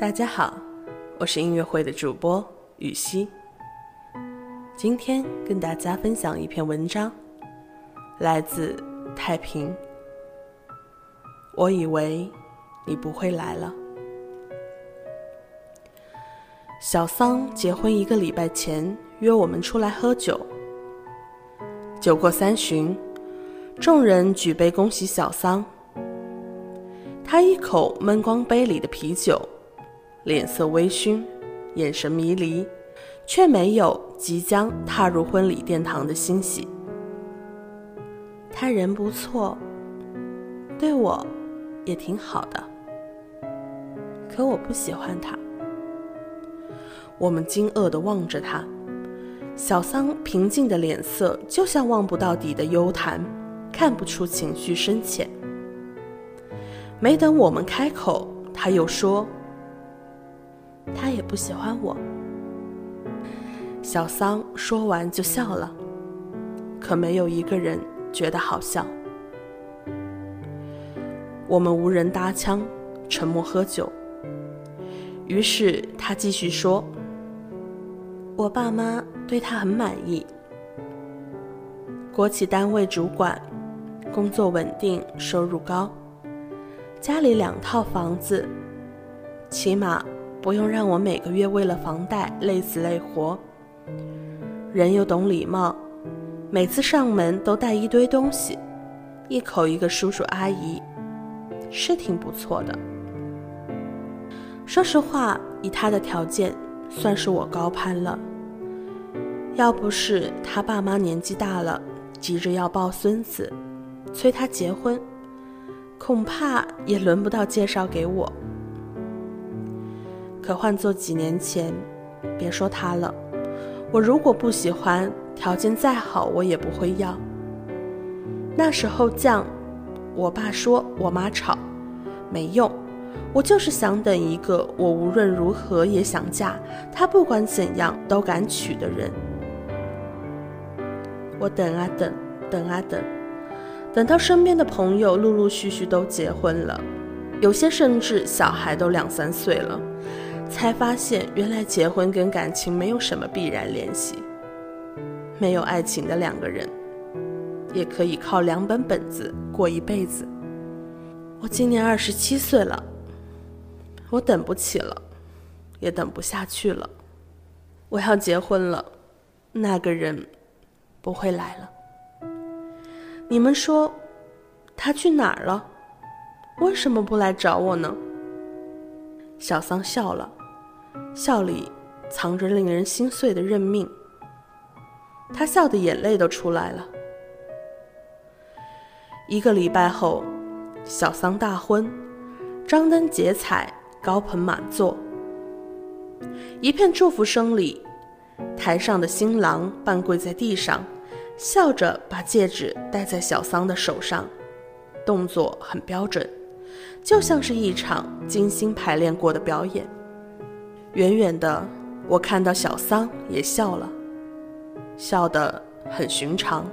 大家好，我是音乐会的主播雨熙。今天跟大家分享一篇文章，来自太平。我以为你不会来了。小桑结婚一个礼拜前约我们出来喝酒，酒过三巡，众人举杯恭喜小桑。他一口闷光杯里的啤酒。脸色微醺，眼神迷离，却没有即将踏入婚礼殿堂的欣喜。他人不错，对我也挺好的，可我不喜欢他。我们惊愕地望着他，小桑平静的脸色就像望不到底的幽潭，看不出情绪深浅。没等我们开口，他又说。他也不喜欢我。小桑说完就笑了，可没有一个人觉得好笑。我们无人搭腔，沉默喝酒。于是他继续说：“我爸妈对他很满意，国企单位主管，工作稳定，收入高，家里两套房子，起码。”不用让我每个月为了房贷累死累活。人又懂礼貌，每次上门都带一堆东西，一口一个叔叔阿姨，是挺不错的。说实话，以他的条件，算是我高攀了。要不是他爸妈年纪大了，急着要抱孙子，催他结婚，恐怕也轮不到介绍给我。可换做几年前，别说他了，我如果不喜欢，条件再好我也不会要。那时候犟，我爸说我妈吵，没用，我就是想等一个我无论如何也想嫁，他不管怎样都敢娶的人。我等啊等，等啊等，等到身边的朋友陆陆续续都结婚了，有些甚至小孩都两三岁了。才发现，原来结婚跟感情没有什么必然联系。没有爱情的两个人，也可以靠两本本子过一辈子。我今年二十七岁了，我等不起了，也等不下去了。我要结婚了，那个人不会来了。你们说，他去哪儿了？为什么不来找我呢？小桑笑了。笑里藏着令人心碎的认命。他笑的眼泪都出来了。一个礼拜后，小桑大婚，张灯结彩，高朋满座，一片祝福声里，台上的新郎半跪在地上，笑着把戒指戴在小桑的手上，动作很标准，就像是一场精心排练过的表演。远远的，我看到小桑也笑了，笑得很寻常。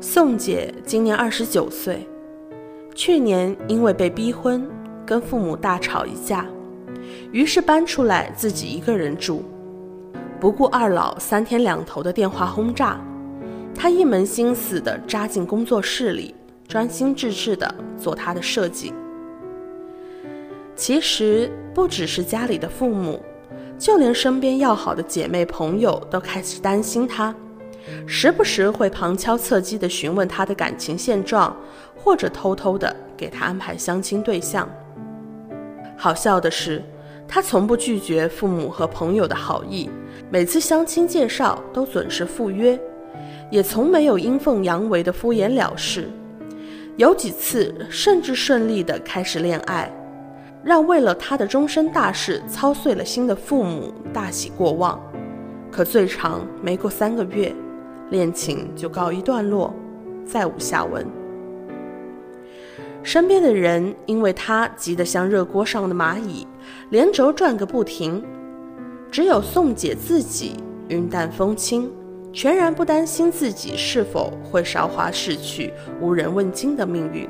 宋姐今年二十九岁，去年因为被逼婚，跟父母大吵一架，于是搬出来自己一个人住，不顾二老三天两头的电话轰炸，她一门心思的扎进工作室里，专心致志的做她的设计。其实不只是家里的父母，就连身边要好的姐妹朋友都开始担心他，时不时会旁敲侧击地询问他的感情现状，或者偷偷地给他安排相亲对象。好笑的是，他从不拒绝父母和朋友的好意，每次相亲介绍都准时赴约，也从没有阴奉阳违的敷衍了事，有几次甚至顺利地开始恋爱。让为了他的终身大事操碎了心的父母大喜过望，可最长没过三个月，恋情就告一段落，再无下文。身边的人因为他急得像热锅上的蚂蚁，连轴转个不停，只有宋姐自己云淡风轻，全然不担心自己是否会韶华逝去、无人问津的命运。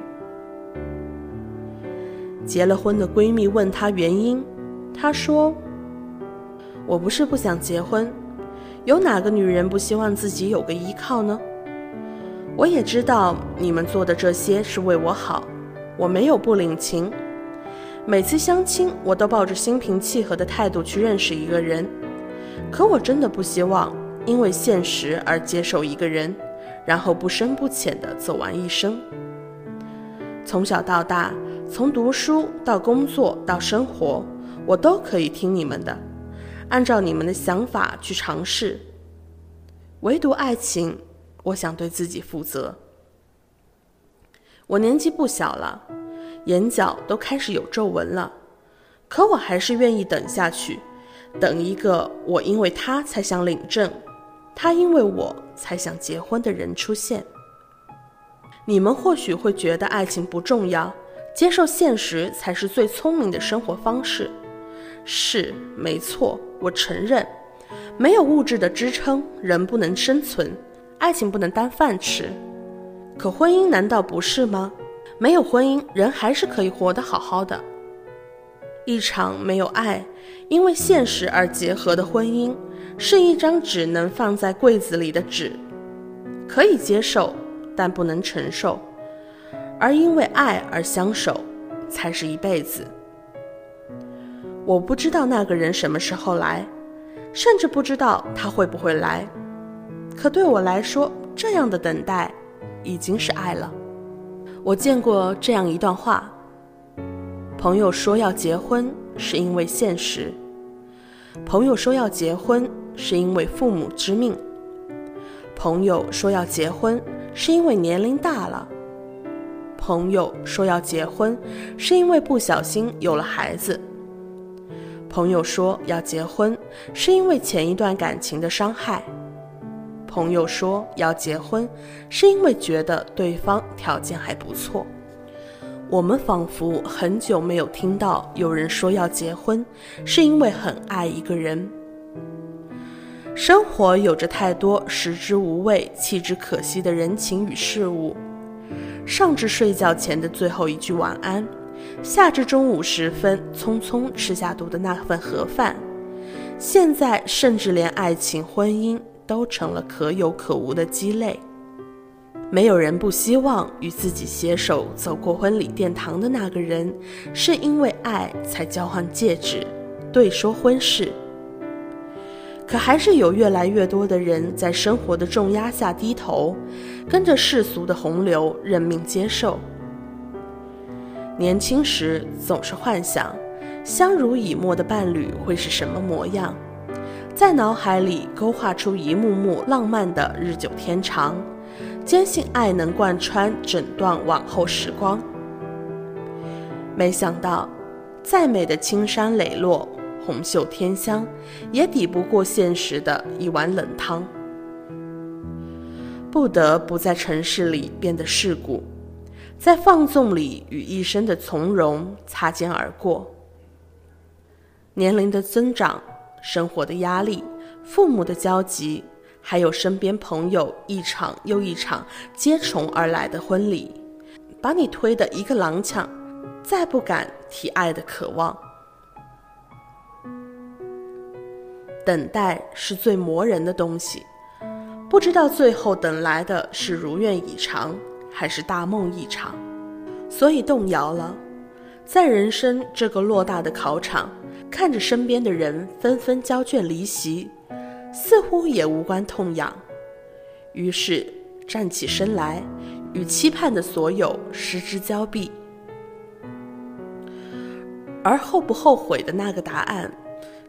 结了婚的闺蜜问她原因，她说：“我不是不想结婚，有哪个女人不希望自己有个依靠呢？我也知道你们做的这些是为我好，我没有不领情。每次相亲，我都抱着心平气和的态度去认识一个人，可我真的不希望因为现实而接受一个人，然后不深不浅的走完一生。从小到大。”从读书到工作到生活，我都可以听你们的，按照你们的想法去尝试。唯独爱情，我想对自己负责。我年纪不小了，眼角都开始有皱纹了，可我还是愿意等下去，等一个我因为他才想领证，他因为我才想结婚的人出现。你们或许会觉得爱情不重要。接受现实才是最聪明的生活方式，是没错，我承认，没有物质的支撑，人不能生存，爱情不能当饭吃。可婚姻难道不是吗？没有婚姻，人还是可以活得好好的。一场没有爱，因为现实而结合的婚姻，是一张只能放在柜子里的纸，可以接受，但不能承受。而因为爱而相守，才是一辈子。我不知道那个人什么时候来，甚至不知道他会不会来。可对我来说，这样的等待已经是爱了。我见过这样一段话：朋友说要结婚是因为现实；朋友说要结婚是因为父母之命；朋友说要结婚是因为年龄大了。朋友说要结婚，是因为不小心有了孩子。朋友说要结婚，是因为前一段感情的伤害。朋友说要结婚，是因为觉得对方条件还不错。我们仿佛很久没有听到有人说要结婚，是因为很爱一个人。生活有着太多食之无味、弃之可惜的人情与事物。上至睡觉前的最后一句晚安，下至中午时分匆匆吃下肚的那份盒饭，现在甚至连爱情、婚姻都成了可有可无的鸡肋。没有人不希望与自己携手走过婚礼殿堂的那个人，是因为爱才交换戒指、对说婚事。可还是有越来越多的人在生活的重压下低头，跟着世俗的洪流认命接受。年轻时总是幻想相濡以沫的伴侣会是什么模样，在脑海里勾画出一幕幕浪漫的日久天长，坚信爱能贯穿整段往后时光。没想到，再美的青山磊落。红袖添香，也抵不过现实的一碗冷汤。不得不在城市里变得世故，在放纵里与一生的从容擦肩而过。年龄的增长，生活的压力，父母的焦急，还有身边朋友一场又一场接踵而来的婚礼，把你推得一个踉跄，再不敢提爱的渴望。等待是最磨人的东西，不知道最后等来的是如愿以偿，还是大梦一场，所以动摇了。在人生这个偌大的考场，看着身边的人纷纷交卷离席，似乎也无关痛痒。于是站起身来，与期盼的所有失之交臂。而后不后悔的那个答案。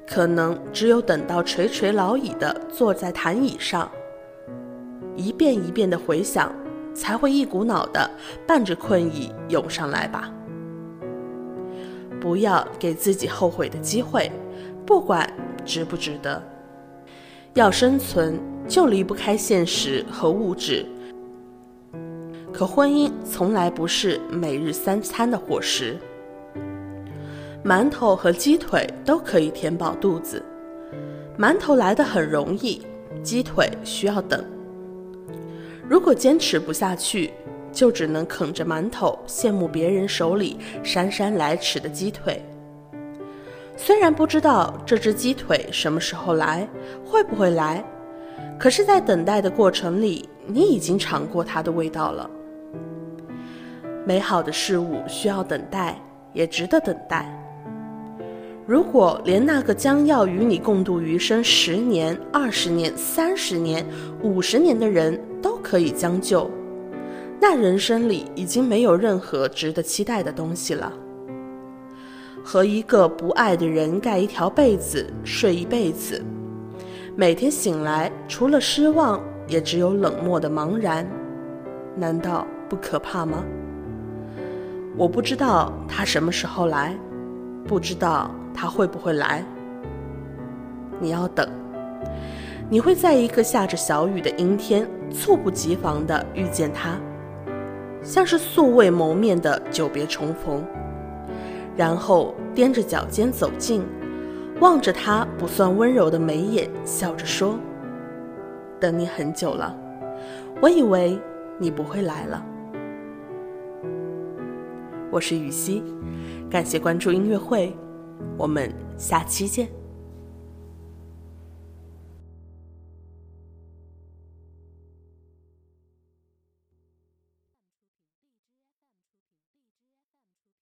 可能只有等到垂垂老矣的坐在躺椅上，一遍一遍的回想，才会一股脑的伴着困意涌上来吧。不要给自己后悔的机会，不管值不值得。要生存，就离不开现实和物质。可婚姻从来不是每日三餐的伙食。馒头和鸡腿都可以填饱肚子，馒头来的很容易，鸡腿需要等。如果坚持不下去，就只能啃着馒头，羡慕别人手里姗姗来迟的鸡腿。虽然不知道这只鸡腿什么时候来，会不会来，可是，在等待的过程里，你已经尝过它的味道了。美好的事物需要等待，也值得等待。如果连那个将要与你共度余生十年、二十年、三十年、五十年的人都可以将就，那人生里已经没有任何值得期待的东西了。和一个不爱的人盖一条被子睡一辈子，每天醒来除了失望，也只有冷漠的茫然，难道不可怕吗？我不知道他什么时候来，不知道他会不会来。你要等，你会在一个下着小雨的阴天，猝不及防地遇见他，像是素未谋面的久别重逢。然后踮着脚尖走近，望着他不算温柔的眉眼，笑着说：“等你很久了，我以为你不会来了。”我是雨熙，感谢关注音乐会，我们下期见。